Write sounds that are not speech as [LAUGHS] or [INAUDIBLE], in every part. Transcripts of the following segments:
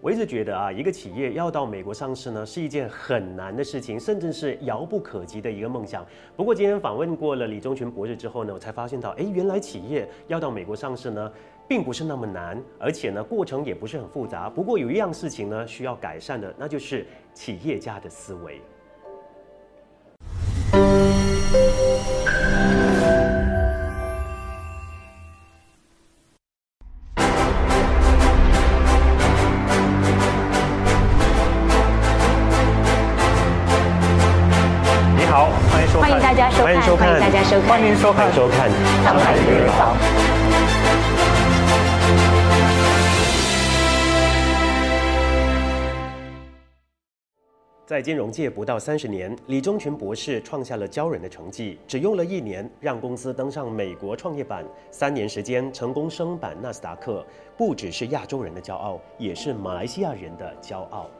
我一直觉得啊，一个企业要到美国上市呢，是一件很难的事情，甚至是遥不可及的一个梦想。不过今天访问过了李忠群博士之后呢，我才发现到，哎，原来企业要到美国上市呢，并不是那么难，而且呢，过程也不是很复杂。不过有一样事情呢，需要改善的，那就是企业家的思维。收看收看上海日常。在金融界不到三十年，李忠群博士创下了骄人的成绩，只用了一年，让公司登上美国创业板，三年时间成功升板纳斯达克，不只是亚洲人的骄傲，也是马来西亚人的骄傲。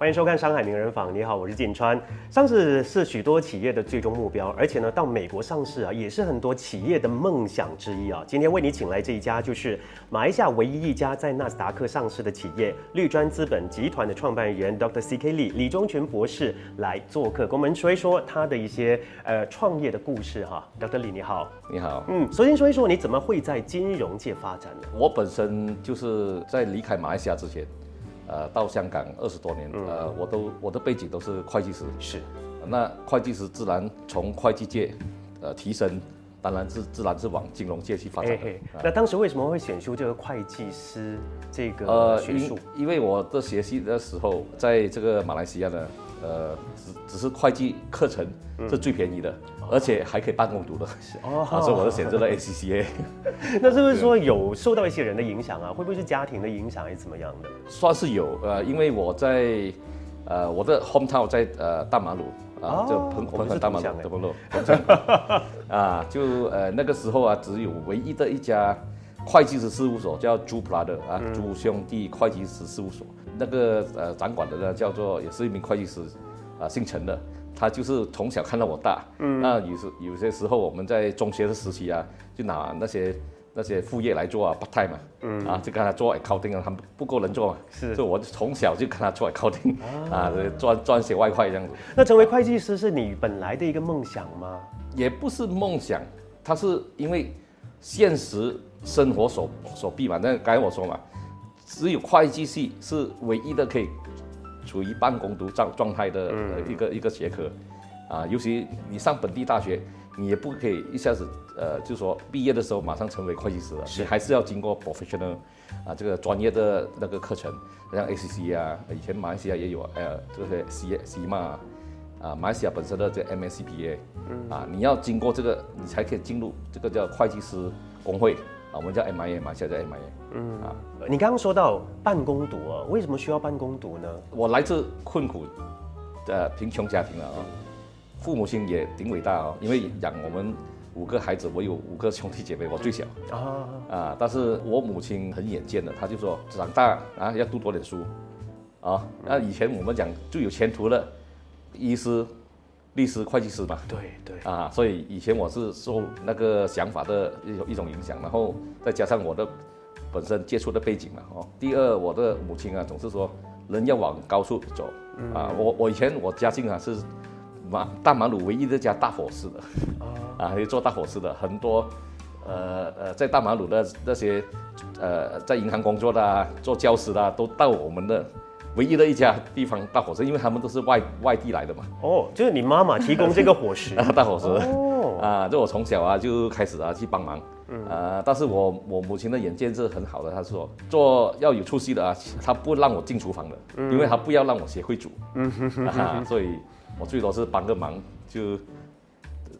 欢迎收看《上海名人坊》。你好，我是锦川。上市是许多企业的最终目标，而且呢，到美国上市啊，也是很多企业的梦想之一啊。今天为你请来这一家，就是马来西亚唯一一家在纳斯达克上市的企业——绿砖资本集团的创办人 Dr. C. K. 李李忠全博士来做客，跟我们说一说他的一些呃创业的故事哈。Dr. 李你好，你好。嗯，首先说一说你怎么会在金融界发展呢？我本身就是在离开马来西亚之前。呃，到香港二十多年，呃，我都我的背景都是会计师，是，那会计师自然从会计界，呃，提升，当然是自然是往金融界去发展的。那当时为什么会选修这个会计师这个学术？因为我的学习的时候，在这个马来西亚呢。呃，只只是会计课程是最便宜的，而且还可以办公读的，哦，所以我就选择了 ACCA。[LAUGHS] 那是不是说有受到一些人的影响啊？会不会是家庭的影响，还是怎么样的？算是有，呃，因为我在呃我的 hometown 在呃大马路啊，就彭彭亨大马路德丰路，啊，就 [LAUGHS] 呃那个时候啊，只有唯一的一家会计师事务所叫朱普拉德啊，朱兄弟会计师事务所。那个呃，掌管的呢叫做也是一名会计师，啊，姓陈的，他就是从小看到我大，嗯，那有时有些时候我们在中学的时期啊，就拿那些那些副业来做啊，part time 嘛，嗯，啊，就跟他做 accounting 啊，他们不够人做嘛，是，所以我从小就跟他做 accounting，啊，赚赚些外快这样子。那成为会计师是你本来的一个梦想吗？也不是梦想，他是因为现实生活所所必嘛。那刚才我说嘛。只有会计系是唯一的可以处于半工读状状态的一个一个学科，啊，尤其你上本地大学，你也不可以一下子呃，就说毕业的时候马上成为会计师了，你还是要经过 professional 啊这个专业的那个课程，像 ACC 啊，以前马来西亚也有，呃，这些 C C 嘛，啊，马来西亚本身的这 MSCPA，啊，你要经过这个，你才可以进入这个叫会计师工会。啊，我们叫 MIA 嘛，现在 MIA。嗯啊，你刚刚说到办公读啊，为什么需要办公读呢？我来自困苦的贫穷家庭了啊，父母亲也挺伟大啊，因为养我们五个孩子，我有五个兄弟姐妹，我最小啊啊，但是我母亲很眼见的，她就说长大啊要读多点书啊，那以前我们讲最有前途的医师。律师、会计师嘛，对对。啊，所以以前我是受那个想法的一种一种影响，然后再加上我的本身接触的背景嘛，哦，第二我的母亲啊总是说人要往高处走。啊，我我以前我家境啊是马大马鲁唯一的家大伙师的。啊，[LAUGHS] 啊，做大伙师的很多，呃呃，在大马路的那些呃在银行工作的啊、做教师的啊都到我们的。唯一的一家地方大伙食，因为他们都是外外地来的嘛。哦，就是你妈妈提供这个伙食，[LAUGHS] 大伙食。哦，[LAUGHS] 啊，就我从小啊就开始啊去帮忙。嗯。啊，但是我我母亲的眼见是很好的，她说做要有出息的啊，她不让我进厨房的，因为她不要让我学会煮。嗯哼哼。[LAUGHS] 啊，所以我最多是帮个忙就。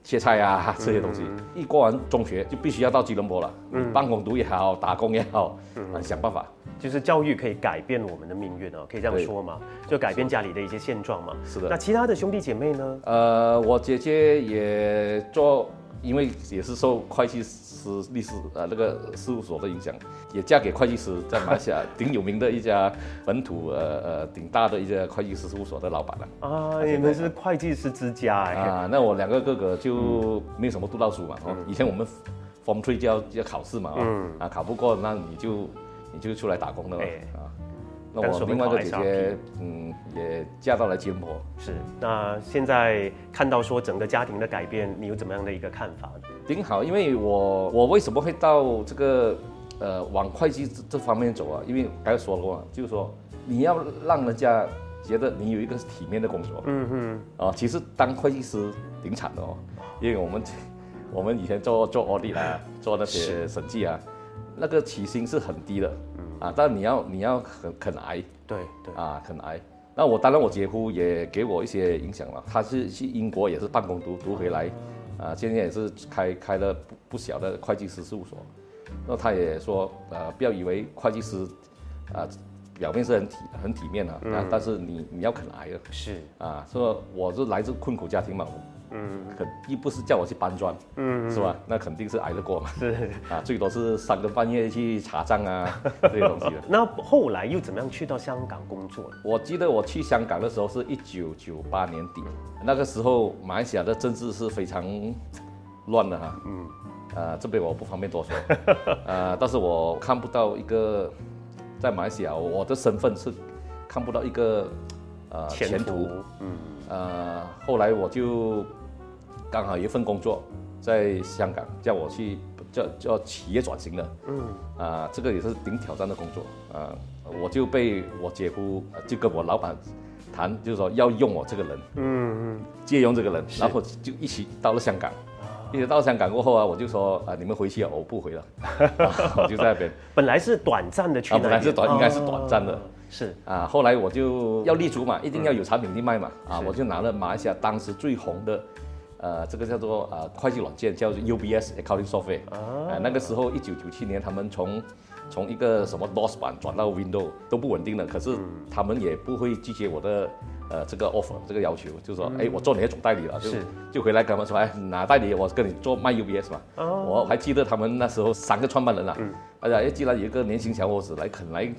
切菜啊，这些东西，一过完中学就必须要到吉隆坡了。嗯，办公读也好，打工也好，啊，想办法。就是教育可以改变我们的命运哦，可以这样说嘛？就改变家里的一些现状嘛。是的。那其他的兄弟姐妹呢？呃，我姐姐也做，因为也是受会计。师律师呃那个事务所的影响，也嫁给会计师，在马来西亚挺有名的一家本土呃呃挺大的一家会计师事务所的老板了。啊，你们是会计师之家哎。啊，那我两个哥哥就没有什么读到书嘛。哦，以前我们 form three 就要要考试嘛。嗯。啊，考不过那你就你就是出来打工的了哎啊。那我另外一个姐姐，嗯，也嫁到了金坡。是。那现在看到说整个家庭的改变，你有怎么样的一个看法呢？挺好，因为我我为什么会到这个呃往会计这这方面走啊？因为刚才说了嘛，就是说你要让人家觉得你有一个体面的工作。嗯嗯。啊，其实当会计师挺惨的哦，因为我们我们以前做做 audit 啊，做那些审计啊，那个起薪是很低的，啊，但你要你要肯肯挨对对，啊，肯挨。那我当然我姐夫也给我一些影响了，他是去英国也是办公读读回来，啊，现在也是开开了不不小的会计师事务所。那他也说，呃，不要以为会计师，啊，表面是很体很体面啊，但但是你你要肯挨的。是，啊，说我是来自困苦家庭嘛，嗯肯一不是叫我去搬砖，嗯，是吧？那肯定是挨得过嘛。是。啊，最多是三更半夜去查账啊 [LAUGHS] 这些东西的。那后来又怎么样去到香港工作？我记得我去香港的时候是一九九八年底，那个时候马来西亚的政治是非常乱的哈。嗯。呃，这边我不方便多说。呃，[LAUGHS] 但是我看不到一个在马来西亚，我的身份是看不到一个呃前途。嗯，呃，后来我就刚好有一份工作在香港，叫我去叫叫企业转型的，嗯，啊、这个也是挺挑战的工作，啊、我就被我姐夫呃就跟我老板谈，就是说要用我这个人，嗯嗯，借用这个人，然后就一起到了香港。一直到香港过后啊，我就说啊，你们回去啊，我不回了，[LAUGHS] 啊我就在那边。本来是短暂的去啊，本来是短应该是短暂的。哦是，啊，后来我就要立足嘛，一定要有产品去卖嘛，啊，我就拿了马来西亚当时最红的，呃，这个叫做呃会计软件，叫做 UBS Accounting Software，啊、那个时候一九九七年他们从从一个什么 DOS 版转到 Windows 都不稳定的，可是他们也不会拒绝我的呃这个 offer 这个要求，就说哎、我做你的总代理了，就是。就回来跟他们说哎哪代理我跟你做卖 UBS 嘛，我还记得他们那时候三个创办人啊，哎呀，哎既然有一个年轻小伙子来肯来。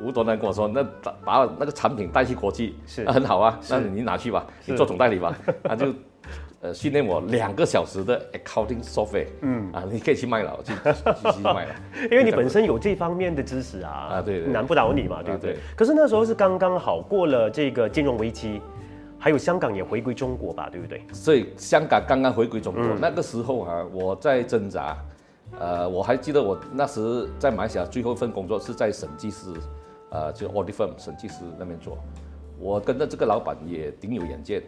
无端端跟我说，那把把那个产品带去国际是。那很好啊，那你拿去吧，你做总代理吧。[LAUGHS] 他就呃训练我两个小时的 accounting software，嗯啊，你可以去卖了，去去去卖了。[LAUGHS] 因为你本身有这方面的知识啊，啊对难不倒你嘛，对不对对？可是那时候是刚刚好过了这个金融危机，还有香港也回归中国吧，对不对？所以香港刚刚回归中国，那个时候啊，我在挣扎。呃，我还记得我那时在马来西亚最后一份工作是在审计师，呃，就 audit firm 审计师那边做。我跟着这个老板也挺有远见。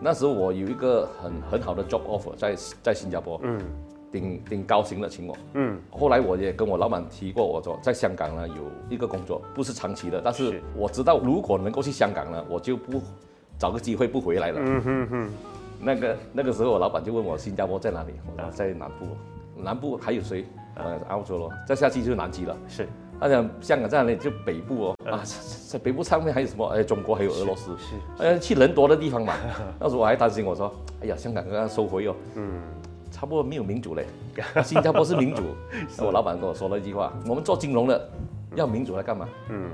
那时候我有一个很很好的 job offer 在在新加坡，嗯，挺挺高兴的请我，嗯，后来我也跟我老板提过，我说在香港呢有一个工作，不是长期的，但是是我知道如果能够去香港呢，我就不找个机会不回来了。嗯哼哼，那个那个时候，我老板就问我新加坡在哪里，我说在南部，南部还有谁？呃，澳洲咯，再下去就是南极了。是他讲香港在哪里？就北部哦，啊，在北部上面还有什么？哎，中国还有俄罗斯，是呃，去人多的地方嘛。[LAUGHS] 那时候我还担心，我说，哎呀，香港刚刚收回哦，嗯，差不多没有民主嘞，[LAUGHS] 新加坡是民主。我老板跟我说了一句话，我们做金融的要民主来干嘛？嗯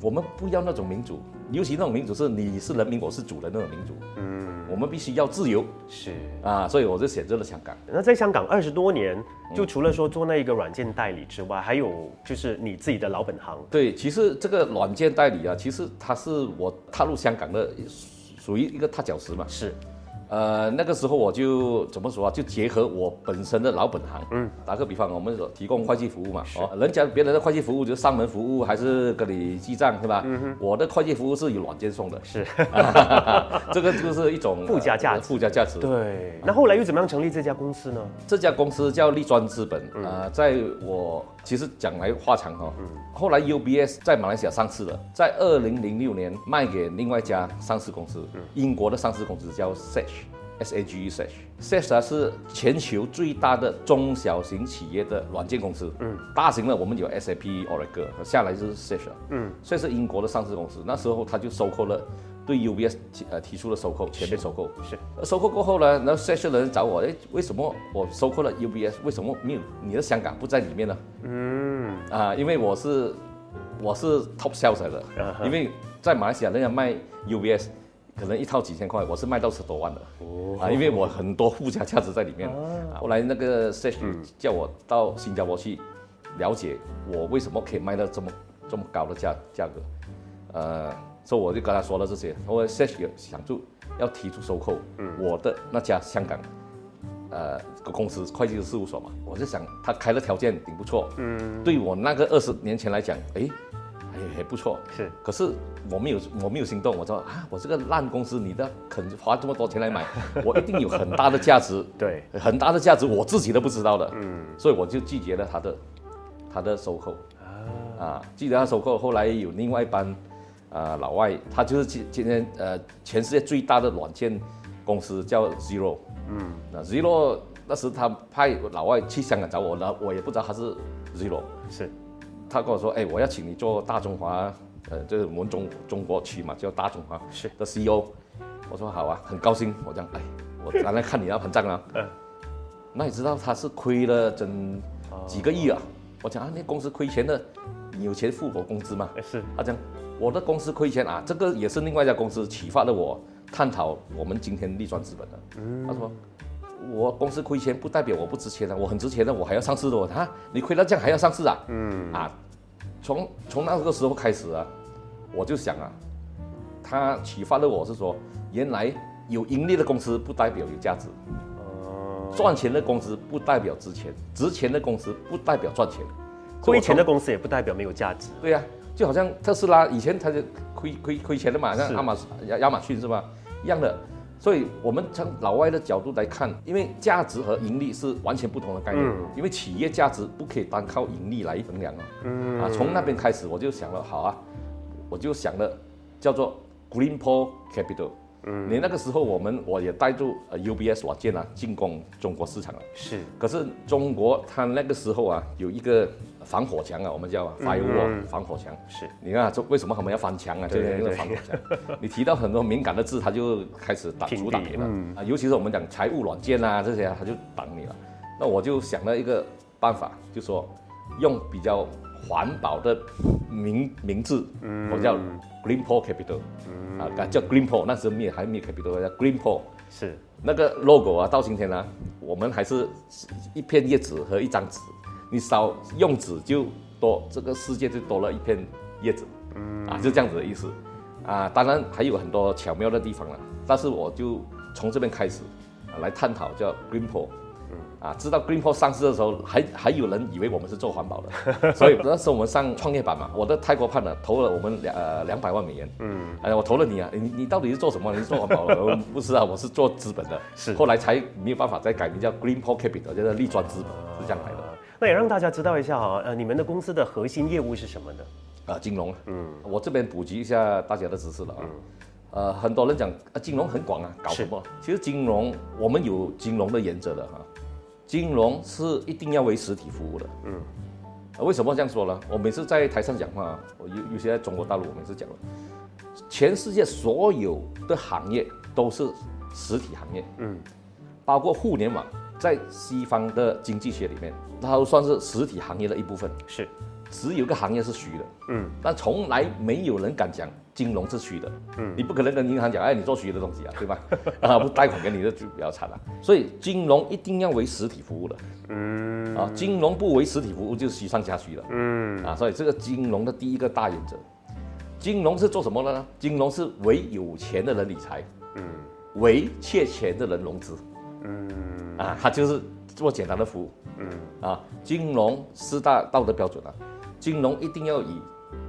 我们不要那种民主，尤其那种民主是你是人民，我是主人那种民主。嗯，我们必须要自由是。啊，所以我就选择了香港。那在香港二十多年，就除了说做那一个软件代理之外，还有就是你自己的老本行，对，其实这个软件代理啊，其实它是我踏入香港的属于一个踏脚石嘛。是呃，那个时候我就怎么说啊？就结合我本身的老本行，嗯，打个比方，我们所提供会计服务嘛，哦，人家别人的会计服务就是上门服务，还是跟你记账，是吧？嗯我的会计服务是有软件送的，是，[LAUGHS] 这个就是一种附加价值呃附加价值。对。那后来又怎么样成立这家公司呢？这家公司叫立专资本，啊，在我其实讲来话长哈，后来 UBS 在马来西亚上市了，在二零零六年卖给另外一家上市公司，英国的上市公司叫 Sage，S A G E Sage，Sage 它是全球最大的中小型企业的软件公司，嗯，大型的我们有 SAP、Oracle，下来就是 Sage 了，嗯，所以是英国的上市公司，那时候他就收购了。对 UBS 提呃提出了收购，全面收购。是呃收购过后呢，然后 Sage 的人找我，哎，为什么我收购了 UBS，为什么没有你的香港不在里面呢？嗯，啊，因为我是我是 top sales 来的因为在马来西亚人家卖 UBS 可能一套几千块，我是卖到十多万的。哦啊，因为我很多附加价值在里面。啊，后来那个 Sage 叫我到新加坡去了解我为什么可以卖到这么这么高的价价格，呃，所以我就跟他说了这些，我 e 有想住要提出收购我的那家香港。呃，公司会计师事务所嘛，我就想他开的条件挺不错，嗯，对我那个二十年前来讲，哎，还还不错，是。可是我没有，我没有心动，我说啊，我这个烂公司，你的肯花这么多钱来买，[LAUGHS] 我一定有很大的价值，对，很大的价值，我自己都不知道的，嗯，所以我就拒绝了他的，他的收购，啊，啊，拒绝他收购，后来有另外一班，啊，老外，他就是今今天呃，全世界最大的软件公司叫 Zero。嗯，那 Zero 那时他派老外去香港找我，那我也不知道他是 Zero，是，他跟我说，哎，我要请你做大中华，呃，就是我们中中国区嘛，叫大中华是。的 CEO，我说好啊，很高兴，我讲，哎，我刚来看你那盘账啊，嗯，那你知道他是亏了整几个亿啊？我讲啊，那公司亏钱的，你有钱付我工资吗？是，他讲我的公司亏钱啊，这个也是另外一家公司启发了我。探讨我们今天立专资本的，他说我公司亏钱不代表我不值钱的，我很值钱的，我还要上市的。他你亏到这样还要上市啊？嗯啊，从从那个时候开始啊，我就想啊，他启发了我是说，原来有盈利的公司不代表有价值，哦，赚钱的公司不代表值钱，值钱的公司不代表赚钱，亏钱的公司也不代表没有价值。对呀。就好像特斯拉以前它就亏亏亏钱的嘛，像亚马亚亚马逊是吧？一样的，所以我们从老外的角度来看，因为价值和盈利是完全不同的概念，因为企业价值不可以单靠盈利来衡量啊。嗯啊，从那边开始我就想了，好啊，我就想了，叫做 Green Paul Capital。嗯，你那个时候我们我也带入呃 UBS 软件啊进攻中国市场了。是，可是中国它那个时候啊有一个。防火墙啊，我们叫 firewall 防火墙。是，你看这为什么他们要翻墙啊？就是那个防火墙。你提到很多敏感的字，他就开始挡阻挡你了。啊，尤其是我们讲财务软件啊这些，他就挡你了。那我就想了一个办法，就说用比较环保的名名字，我叫 Green Paul Capital。啊，叫 Green Paul，那时候没还没 Capital，叫 Green Paul。是，那个 logo 啊，到今天呢，我们还是一片叶子和一张纸。你少用纸就多，这个世界就多了一片叶子，嗯。啊，就这样子的意思，啊，当然还有很多巧妙的地方了，但是我就从这边开始，啊，来探讨叫 Greenpo，嗯啊，知道 Greenpo 上市的时候，还还有人以为我们是做环保的，所以那时候我们上创业板嘛，我的泰国 partner 投了我们两呃两百万美元，嗯，哎，我投了你啊，你你到底是做什么？你是做环保的？[LAUGHS] 不是啊，我是做资本的，是，后来才没有办法再改名叫 Greenpo Capital，叫做立专资本，是这样来的。那也让大家知道一下哈，呃，你们的公司的核心业务是什么呢？啊，金融。嗯，我这边普及一下大家的知识了啊。嗯。呃，很多人讲啊，金融很广啊，搞什么？其实金融我们有金融的原则的哈，金融是一定要为实体服务的。嗯。为什么这样说呢？我每次在台上讲话，我尤尤其在中国大陆，我每次讲了，全世界所有的行业都是实体行业。嗯。包括互联网。在西方的经济学里面，它都算是实体行业的一部分。是，只有一个行业是虚的。嗯，但从来没有人敢讲金融是虚的。嗯，你不可能跟银行讲，哎，你做虚的东西啊，[LAUGHS] 对吧？啊，不贷款给你的就比较惨了。所以金融一定要为实体服务的。嗯，啊，金融不为实体服务就是虚上加虚了。嗯，啊，所以这个金融的第一个大原则，金融是做什么的呢？金融是为有钱的人理财。嗯，为欠钱的人融资。嗯。啊，它就是做简单的服务，嗯，啊，金融四大道德标准啊，金融一定要以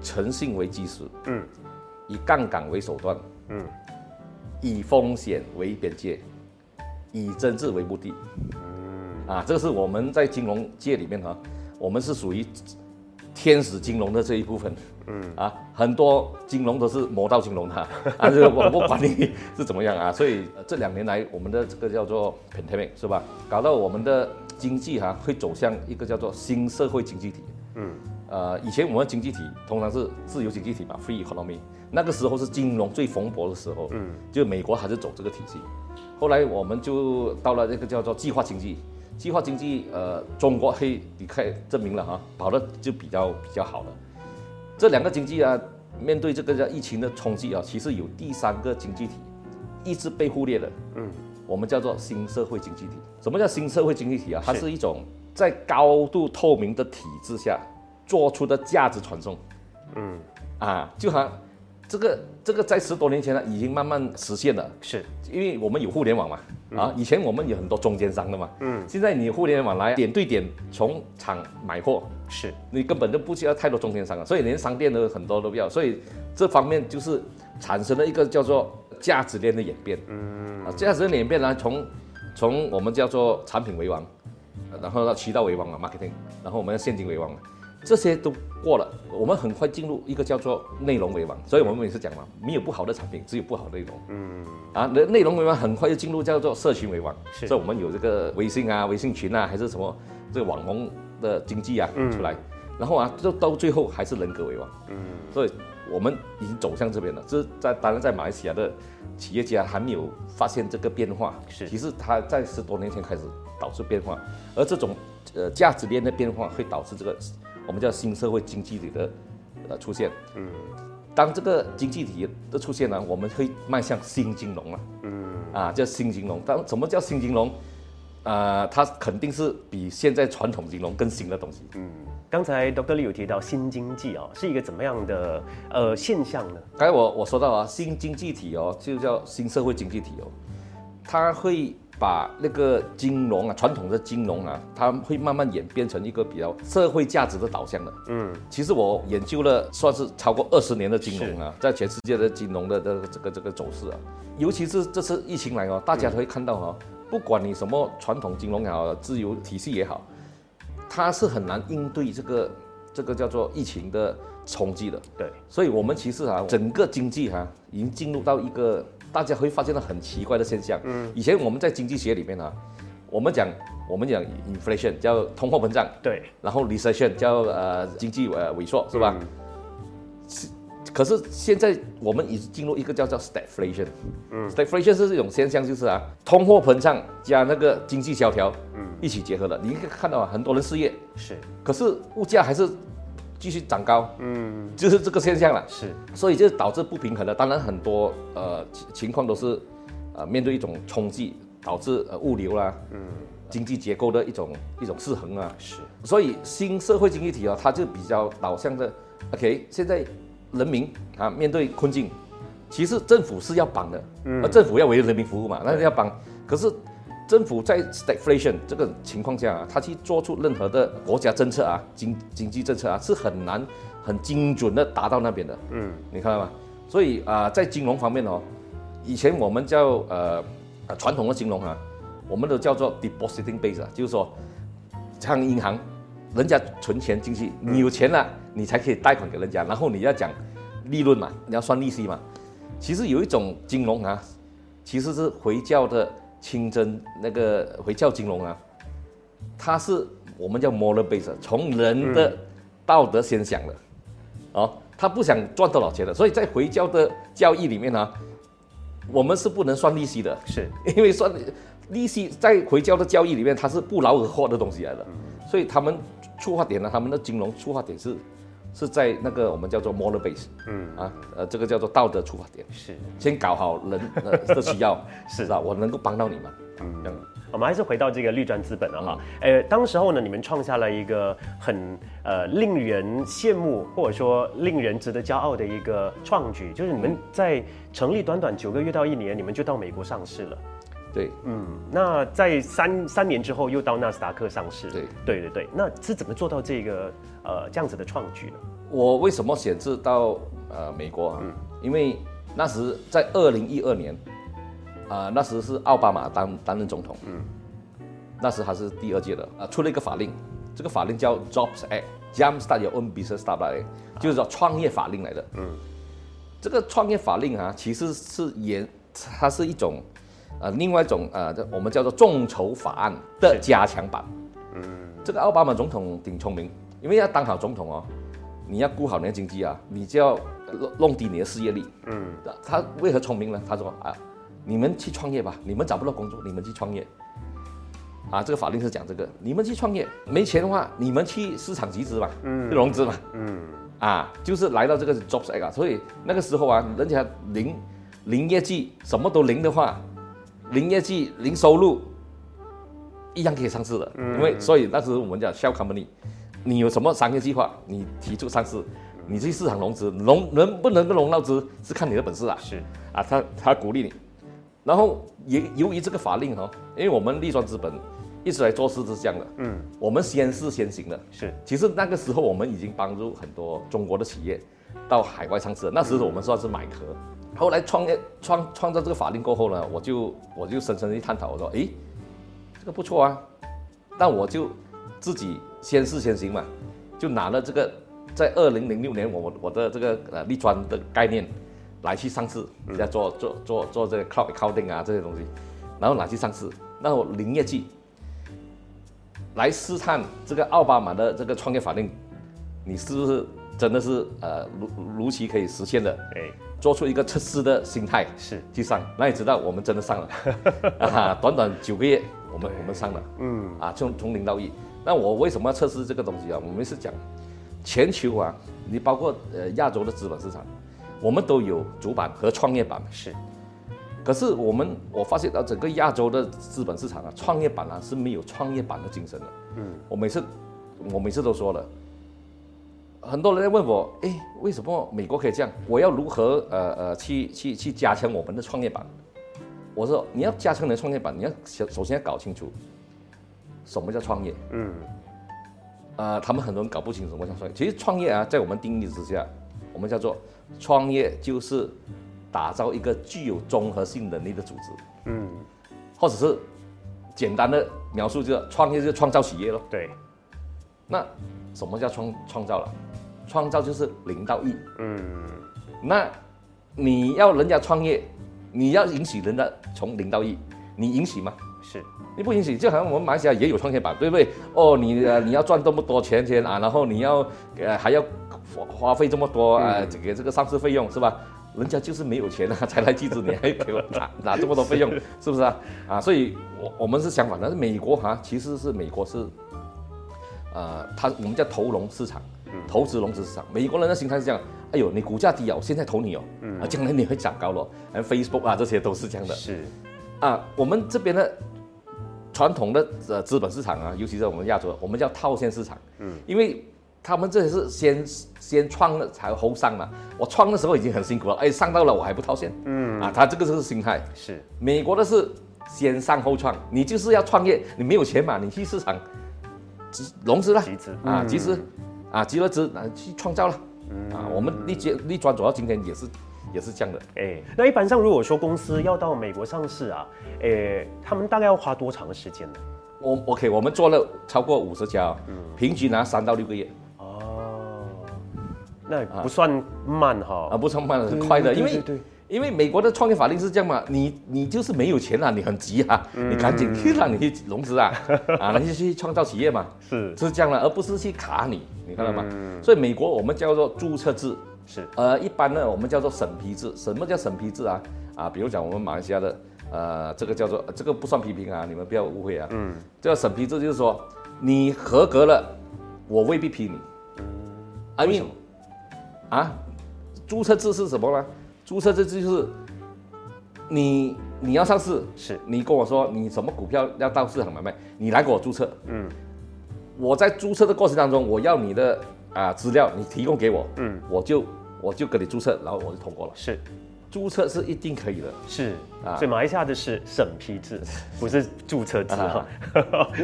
诚信为基石，嗯，以杠杆为手段，嗯，以风险为边界，以增值为目的，嗯，啊，这个是我们在金融界里面哈，我们是属于。天使金融的这一部分，嗯。啊，很多金融都是魔道金融的，啊，这个我不管你是怎么样啊，所以这两年来我们的这个叫做 pandemic 是吧，搞到我们的经济哈会走向一个叫做新社会经济体，嗯，呃，以前我们经济体通常是自由经济体嘛，free economy，那个时候是金融最蓬勃的时候，嗯，就美国还是走这个体系，后来我们就到了这个叫做计划经济。计划经济，呃，中国可以你看证明了哈，跑的就比较比较好了。这两个经济啊，面对这个叫疫情的冲击啊，其实有第三个经济体一直被忽略的，嗯，我们叫做新社会经济体。什么叫新社会经济体啊？它是一种在高度透明的体制下做出的价值传送，嗯，啊，就好像这个这个在十多年前呢已经慢慢实现了，是。因为我们有互联网嘛，啊，以前我们有很多中间商的嘛，嗯，现在你互联网来点对点从厂买货，是。你根本就不需要太多中间商了，所以连商店都很多都不要，所以这方面就是产生了一个叫做价值链的演变，嗯，啊，价值链的演变呢，从从我们叫做产品为王，然后到渠道为王嘛，marketing，然后我们要现金为王嘛，这些都过了，我们很快进入一个叫做内容为王，所以我们每次讲嘛，没有不好的产品，只有不好的内容，嗯，啊，内内容为王很快就进入叫做社群为王，是。所以我们有这个微信啊、微信群啊，还是什么这个网红的经济啊出来，然后啊，就到最后还是人格为王，嗯，所以我们已经走向这边了。这在当然在马来西亚的企业家还没有发现这个变化，是其实他在十多年前开始导致变化，而这种呃价值链的变化会导致这个我们叫新社会经济体的呃出现，嗯，当这个经济体的出现呢，我们会迈向新金融了，嗯，啊叫新金融。当什么叫新金融？啊、它肯定是比现在传统金融更新的东西。刚才 Dr. 李有提到新经济哦，是一个怎么样的呃现象呢？刚才我我说到啊，新经济体哦，就叫新社会经济体哦，它会把那个金融啊，传统的金融啊，它会慢慢演变成一个比较社会价值的导向的。嗯，其实我研究了算是超过二十年的金融啊，在全世界的金融的的这个这个走势啊，尤其是这次疫情来哦，大家都会看到哦，不管你什么传统金融也好，自由体系也好，它是很难应对这个这个叫做疫情的冲击的。对，所以我们其实啊，整个经济哈、已经进入到一个大家会发现到很奇怪的现象。嗯，以前我们在经济学里面啊，我们讲我们讲 inflation 叫通货膨胀，对，然后 recession 叫呃经济呃萎缩是吧？是可是现在我们已经进入一个叫做 stagflation。嗯，stagflation 是一种现象，就是啊，通货膨胀加那个经济萧条，嗯，一起结合了。你可以看到啊，很多人失业，是可是物价还是继续涨高，嗯，就是这个现象了。是所以就导致不平衡了。当然很多呃情情况都是呃面对一种冲击，导致呃物流啦，嗯，经济结构的一种一种失衡啊。是所以新社会经济体啊，它就比较导向的，OK，现在人民啊面对困境，其实政府是要帮的，嗯而政府要为人民服务嘛，那要帮。可是政府在 stagflation 这个情况下啊，他去做出任何的国家政策啊、经经济政策啊，是很难很精准的达到那边的。嗯，你看到吗？所以啊、在金融方面哦，以前我们叫呃呃传统的金融啊，我们都叫做 depositing base 啊，就是说像银行，人家存钱进去，你有钱了，你才可以贷款给人家，然后你要讲利润嘛，你要算利息嘛。其实有一种金融啊，其实是回教的清真那个回教金融啊，它是我们叫 moral base，从人的道德先想的，哦，他不想赚多少钱的，所以在回教的教义里面呢、我们是不能算利息的，是。因为算利息在回教的教义里面，它是不劳而获的东西来的，所以他们出发点呢，他们的金融出发点是是在那个我们叫做 moral base，嗯啊，呃，这个叫做道德出发点，是。先搞好人呃的需要，[LAUGHS] 是啊？我能够帮到你们，嗯，这样。我们还是回到这个绿砖资本了哈。呃，当时候呢，你们创下了一个很呃令人羡慕或者说令人值得骄傲的一个创举，就是你们在成立短短九个月到一年，你们就到美国上市了。对，嗯，那在三三年之后又到纳斯达克上市。对。对对对，那是怎么做到这个呃这样子的创举呢？我为什么选择到呃美国啊？因为那时在二零一二年，啊、那时是奥巴马担担任总统，嗯，那时还是第二届的啊、出了一个法令，这个法令叫 Jobs Act，Jump Start Your Own Business Start Act，就是说创业法令来的，嗯，这个创业法令啊，其实是也它是一种呃另外一种呃我们叫做众筹法案的加强版，嗯，这个奥巴马总统挺聪明，因为要当好总统哦。你要顾好你的经济啊，你就要弄弄低你的失业率。嗯，他为何聪明呢？他说啊，你们去创业吧，你们找不到工作，你们去创业。啊，这个法令是讲这个，你们去创业，没钱的话，你们去市场集资吧，嗯，融资嘛，嗯，啊，就是来到这个 Jobs Act 啊，所以那个时候啊，人家零零业绩，什么都零的话，零业绩零收入，一样可以上市的，因为所以那时候我们讲 shell company，你有什么商业计划，你提出上市，你去市场融资，融能不能够融到资是看你的本事啊。是。啊，他他鼓励你，然后也由于这个法令哈，因为我们利庄资本一直来做事是这样的，嗯，我们先是先行的，是，其实那个时候我们已经帮助很多中国的企业到海外上市了，那时候我们算是买壳。后来创业创创造这个法令过后呢，我就我就深深地探讨，我说，诶，这个不错啊，但我就自己先试先行嘛，就拿了这个在二零零六年我我的这个呃立专的概念来去上市，在做做做做这个 cloud accounting 啊这些东西，然后拿去上市，然后零业绩来试探这个奥巴马的这个创业法令，你是不是真的是呃如如期可以实现的？哎，做出一个测试的心态是去上，那你知道我们真的上了，[LAUGHS] 啊，短短九个月，我们我们上了，嗯，啊，从从零到一。那我为什么要测试这个东西啊？我们是讲全球啊，你包括呃亚洲的资本市场，我们都有主板和创业板是，可是我们我发现到整个亚洲的资本市场啊，创业板啊是没有创业板的精神的。嗯，我每次我每次都说了。很多人在问我，哎，为什么美国可以这样？我要如何呃呃去去去加强我们的创业板？我说你要加强你的创业板，你要首首先要搞清楚什么叫创业。嗯。呃，他们很多人搞不清楚什么叫创业。其实创业啊，在我们定义之下，我们叫做创业就是打造一个具有综合性能力的组织。嗯。或者是简单的描述，就是创业就是创造企业咯。对。那什么叫创创造了？创造就是零到一，嗯，那你要人家创业，你要允许人家从零到一，你允许吗？是，你不允许，就好像我们马来西亚也有创业板，对不对？哦，你呃你要赚这么多钱钱啊，然后你要呃还要花花费这么多呃给这个上市费用是吧？人家就是没有钱啊，才来集资，你还给我拿拿这么多费用，[LAUGHS] 是不是啊？啊，所以我我们是相反的，美国哈其实是美国是，呃，它我们叫投融市场。投资融资市场，美国人的心态是这样：哎呦，你股价低啊，我，现在投你哦，啊，将来你会涨高了。而 Facebook 啊，这些都是这样的。是，啊，我们这边的传统的呃资本市场啊，尤其在我们亚洲，我们叫套现市场。嗯，因为他们这里是先先创了才后上嘛。我创的时候已经很辛苦了，哎，上到了我还不套现。嗯，啊，他这个就是心态。是，美国的是先上后创，你就是要创业，你没有钱嘛，你去市场融资了，集资啊，集资。啊，集了资，那去创造了，啊，我们立接立专走到今天也是也是这样的。哎，那一般上如果说公司要到美国上市啊，哎，他们大概要花多长的时间呢？我 OK，我们做了超过五十家，嗯，平均拿三到六个月。哦，那不算慢哈，啊，不算慢，很快的，因为。因为美国的创业法令是这样嘛，你你就是没有钱了，你很急啊，你赶紧去让你去融资啊，[LAUGHS] 啊，那你去创造企业嘛，是是这样的，而不是去卡你，你看到吗？所以美国我们叫做注册制，是呃，一般呢我们叫做审批制。什么叫审批制啊？啊，比如讲我们马来西亚的，呃，这个叫做这个不算批评啊，你们不要误会啊。嗯，这个审批制就是说你合格了，我未必批你。嗯，I mean，啊，注册制是什么呢？注册这就是你你要上市，是你跟我说你什么股票要到市场买卖，你来给我注册。嗯，我在注册的过程当中，我要你的啊资料，你提供给我，嗯，我就我就给你注册，然后我就通过了。是，注册是一定可以的。是啊，所以马来西亚的是审批制，[LAUGHS] 不是注册制哈。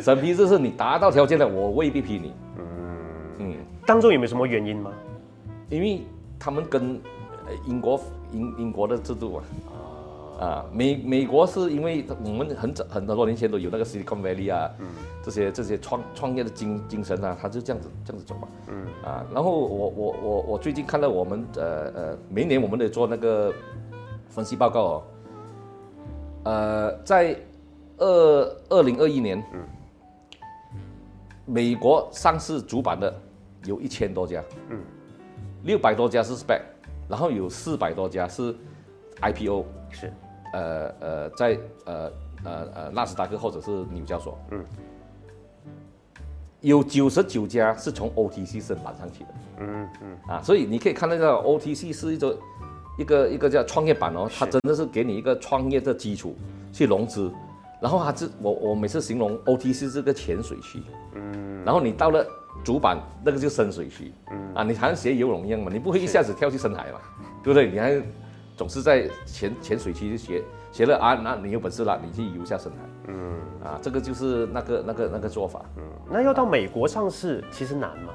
审批制是你达到条件了，我未必批你。嗯嗯，当中有没有什么原因吗？因为他们跟英国。英英国的制度啊，啊，美美国是因为我们很早很多年前都有那个 Silicon Valley 啊，嗯，这些这些创创业的精精神啊，他就这样子这样子走嘛，嗯，啊，然后我我我我最近看到我们呃呃，每年我们得做那个分析报告哦，呃，在二二零二一年，嗯，美国上市主板的有一千多家，嗯，六百多家是 Spec。然后有四百多家是 IPO，是，呃呃，在呃呃呃纳斯达克或者是纽交所，嗯，有九十九家是从 OTC 升板上去的，嗯嗯，啊，所以你可以看到这个 OTC 是一种一个一个叫创业板哦，它真的是给你一个创业的基础去融资，然后它这我我每次形容 OTC 是个潜水区，嗯，然后你到了主板那个就深水区，嗯。啊，你好像学游泳一样嘛，你不会一下子跳去深海嘛，对不对？你还总是在浅浅水区学学了啊，那你有本事了，你去游下深海，嗯。啊，这个就是那个那个那个做法，嗯，那要到美国上市其实难吗？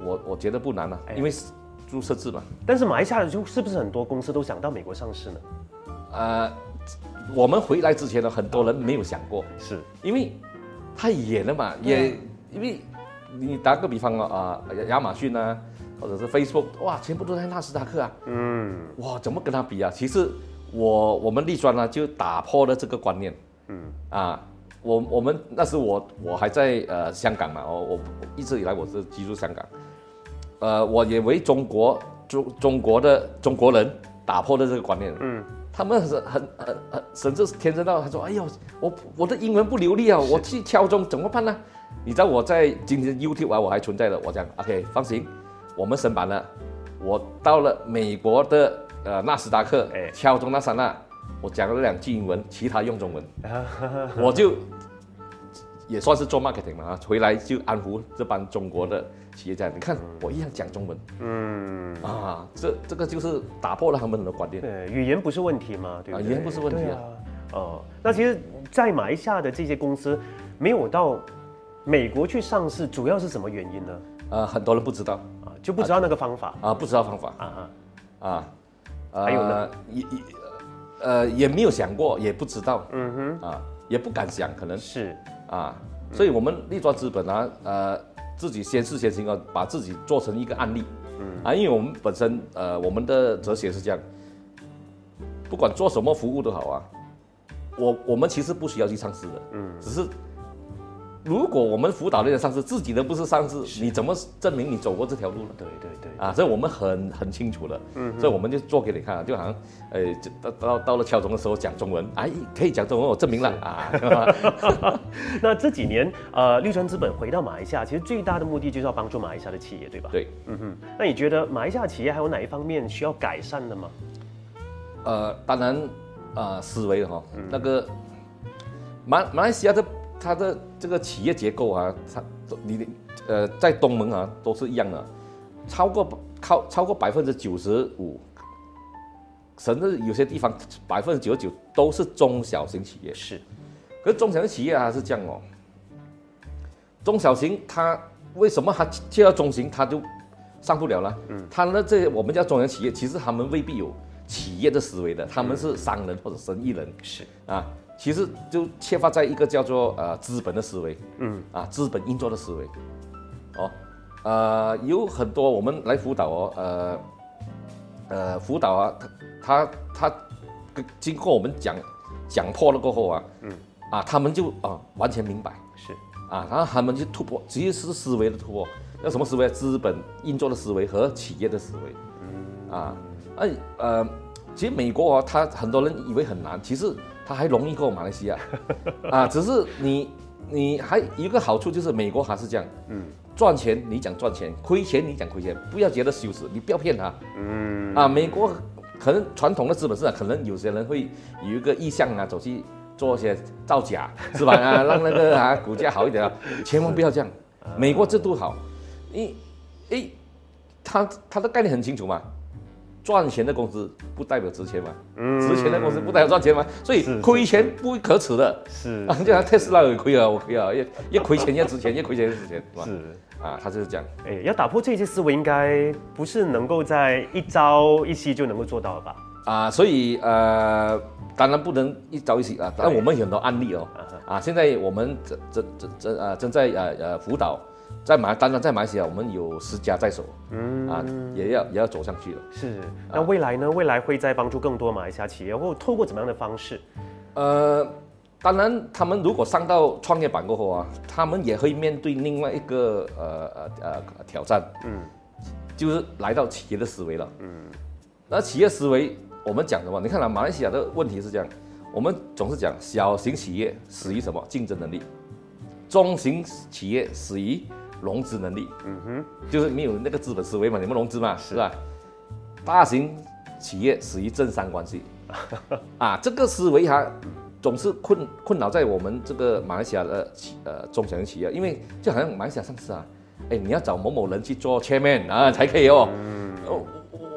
我我觉得不难啊，因为注册制嘛。但是马来西亚就是不是很多公司都想到美国上市呢？呃，我们回来之前呢，很多人没有想过，是。因为太远了嘛，也因为你打个比方啊啊，亚马逊啊，或者是 Facebook，哇，全部都在纳斯达克啊，嗯，哇，怎么跟他比啊？其实我我们立专呢就打破了这个观念，嗯啊，我我们那时我我还在呃香港嘛，我我一直以来我是居住香港。呃，我也为中国中中国的中国人打破了这个观念。嗯，他们很很很很甚至天真到他说：“哎呦，我我的英文不流利啊，我去敲钟怎么办呢？”你知道我在今天 YouTube 啊，我还存在的。我讲 OK，放心，我们升版了。我到了美国的呃纳斯达克，敲钟那刹那，我讲了两句英文，其他用中文，[LAUGHS] 我就也算是做 marketing 嘛啊，回来就安抚这帮中国的。企业家，你看我一样讲中文，嗯。啊，这这个就是打破了他们的观念。对，语言不是问题嘛？对，语言不是问题啊。哦，那其实，在马来西亚的这些公司没有到美国去上市，主要是什么原因呢？呃，很多人不知道。啊，就不知道那个方法。啊，不知道方法。啊啊。啊，还有呢，也也呃也没有想过，也不知道，嗯哼。啊，也不敢想，可能。是啊，所以我们立庄资本啊，呃。自己先试先行啊，把自己做成一个案例，嗯啊，因为我们本身呃，我们的哲学是这样，不管做什么服务都好啊，我我们其实不需要去上市的，嗯，只是。如果我们辅导那些上市，自己都不是上市，你怎么证明你走过这条路呢？对对对，啊，所以我们很很清楚了，嗯，所以我们就做给你看，就好像，呃，到到到了敲钟的时候讲中文，哎，可以讲中文，我证明了啊。[LAUGHS] [LAUGHS] 那这几年，呃，绿川资本回到马来西亚，其实最大的目的就是要帮助马来西亚的企业，对吧？对，嗯哼。那你觉得马来西亚企业还有哪一方面需要改善的吗？呃，当然，呃，思维哈，那个马马来西亚的。它的这个企业结构啊，它你呃在东盟啊都是一样的，超过靠超过百分之九十五，甚至有些地方百分之九十九都是中小型企业。是，可是中小型企业还是这样哦。中小型它为什么它切到中型它就上不了了？嗯，它的这些我们叫中小企业，其实他们未必有企业的思维的，他们是商人或者生意人。是啊。其实就缺乏在一个叫做呃资本的思维，嗯。啊资本运作的思维，哦，呃有很多我们来辅导哦，呃呃辅导啊，他他他经过我们讲讲破了过后啊，嗯。啊他们就啊完全明白。是。啊，然后他们就突破，其实是思维的突破，那什么思维？资本运作的思维和企业的思维，嗯。啊哎呃，其实美国啊，他很多人以为很难，其实。它还容易过马来西亚，[LAUGHS] 啊，只是你你还一个好处就是美国还是这样，嗯，赚钱你讲赚钱，亏钱你讲亏钱，不要觉得羞耻，你不要骗他，嗯，啊，美国可能传统的资本市场可能有些人会有一个意向啊，走去做一些造假，是吧？啊，让那个啊股价好一点啊，千万不要这样，美国制度好，你，诶，他他的概念很清楚嘛。赚钱的公司不代表值钱嘛？嗯，值钱的公司不代表赚钱嘛？所以亏钱不可耻的。是啊，就像特斯拉也亏啊，我亏啊，越越亏钱越值钱，[LAUGHS] 越亏钱越值钱，是吧？是啊，他就是这样。哎，要打破这些思维，应该不是能够在一朝一夕就能够做到的吧？啊，所以呃，当然不能一朝一夕啊。但我们很多案例哦，啊，现在我们正正正正啊正在呃呃辅导。在马，当然在马来西亚，我们有十家在手，嗯啊，也要也要走上去了。是，那未来呢？未来会再帮助更多马来西亚企业，或透过怎么样的方式？呃，当然，他们如果上到创业板过后啊，他们也会面对另外一个呃呃呃挑战，嗯，就是来到企业的思维了，嗯，那企业思维我们讲什么？你看啊，马来西亚的问题是这样，我们总是讲小型企业死于什么？竞争能力，中型企业死于。融资能力，嗯哼，就是没有那个资本思维嘛，你们融资嘛，是吧？大型企业死于政商关系，[LAUGHS] 啊，这个思维哈，总是困困扰在我们这个马来西亚的企呃中小型企业，因为就好像马来西亚上市啊，哎，你要找某某人去做 chairman 啊才可以哦。嗯。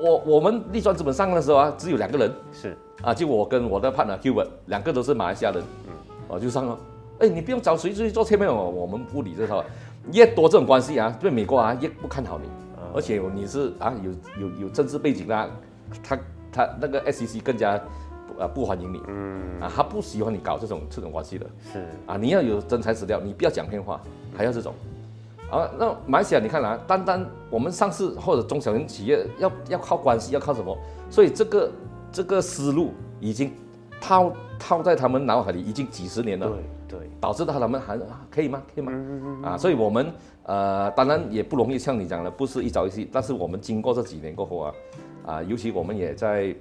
我我们立专资本上的时候啊，只有两个人，是啊，就我跟我的 partner Hubert，两个都是马来西亚人，嗯，哦就上了。哎，你不用找谁去做 chairman 哦，我们不理这套。越多这种关系啊，对美国啊越不看好你，而且你是啊有有有政治背景啦，他他那个 SEC 更加。啊，不欢迎你，嗯，啊，他不喜欢你搞这种这种关系的，是。啊，你要有真材实料，你不要讲骗话，还要这种，啊，那马来西亚你看啊，单单我们上市或者中小型企业要要靠关系，要靠什么？所以这个这个思路已经套套在他们脑海里已经几十年了，对对，导致到他们还可以吗？可以吗？啊，所以我们呃，当然也不容易，像你讲的，不是一朝一夕，但是我们经过这几年过后啊，啊，尤其我们也在。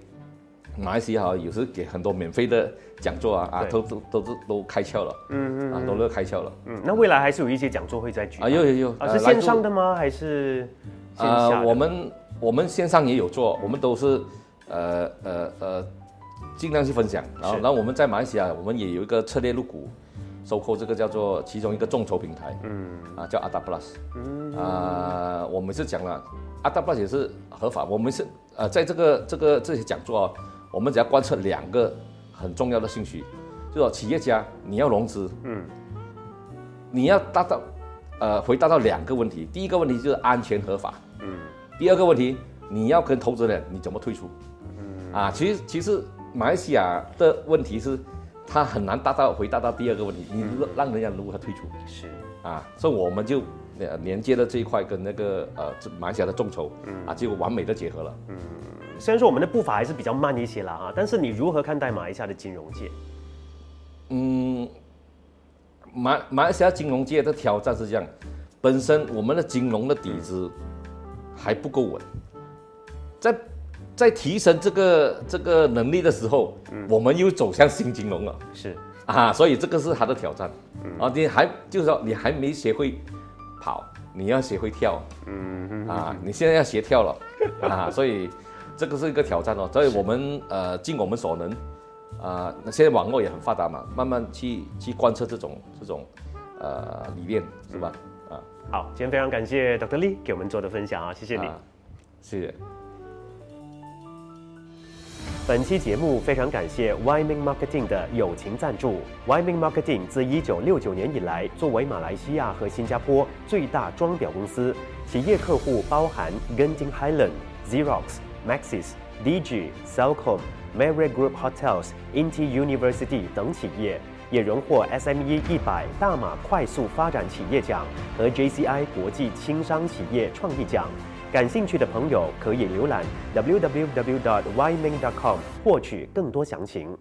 马来西亚有时给很多免费的讲座啊啊，都都都是都开窍了，嗯嗯，啊，都都开窍了。嗯，那未来还是有一些讲座会再举啊，有有有啊，是线上的吗？还是啊，我们我们线上也有做，我们都是呃呃呃尽量去分享。然后然后我们在马来西亚，我们也有一个策略入股收购这个叫做其中一个众筹平台，嗯啊叫 Ada Plus，嗯啊，我们是讲了 Ada Plus 也是合法，我们是呃在这个这个这些讲座啊。我们只要观测两个很重要的信息，就说企业家你要融资，嗯，你要达到，呃，回答到两个问题。第一个问题就是安全合法，嗯。第二个问题，你要跟投资人你怎么退出？嗯。啊，其实其实马来西亚的问题是，他很难达到回答到第二个问题，你让人家如何退出？是。啊，所以我们就连接了这一块跟那个呃马来西亚的众筹，嗯，啊，就完美的结合了，嗯。虽然说我们的步伐还是比较慢一些了啊，但是你如何看待马来西亚的金融界？嗯，马马来西亚金融界的挑战是这样，本身我们的金融的底子还不够稳，在在提升这个这个能力的时候，我们又走向新金融了，是。啊，所以这个是他的挑战。啊，你还就是说你还没学会跑，你要学会跳，嗯。啊，你现在要学跳了。[LAUGHS] 啊，所以。这个是一个挑战哦，所以我们呃尽我们所能，啊，那现在网络也很发达嘛，慢慢去去贯彻这种这种呃理念是吧？啊，好，今天非常感谢 Dr. Lee 给我们做的分享啊，谢谢你，谢谢。本期节目非常感谢 Wyman Marketing 的友情赞助。Wyman Marketing 自一九六九年以来，作为马来西亚和新加坡最大装裱公司，企业客户包含 Genting Highland、Xerox。Maxis、DG、Cellcom、Marriott Group Hotels、Inti University 等企业也荣获 SME 一百大马快速发展企业奖和 JCI 国际轻商企业创意奖。感兴趣的朋友可以浏览 www.yming.com 获取更多详情。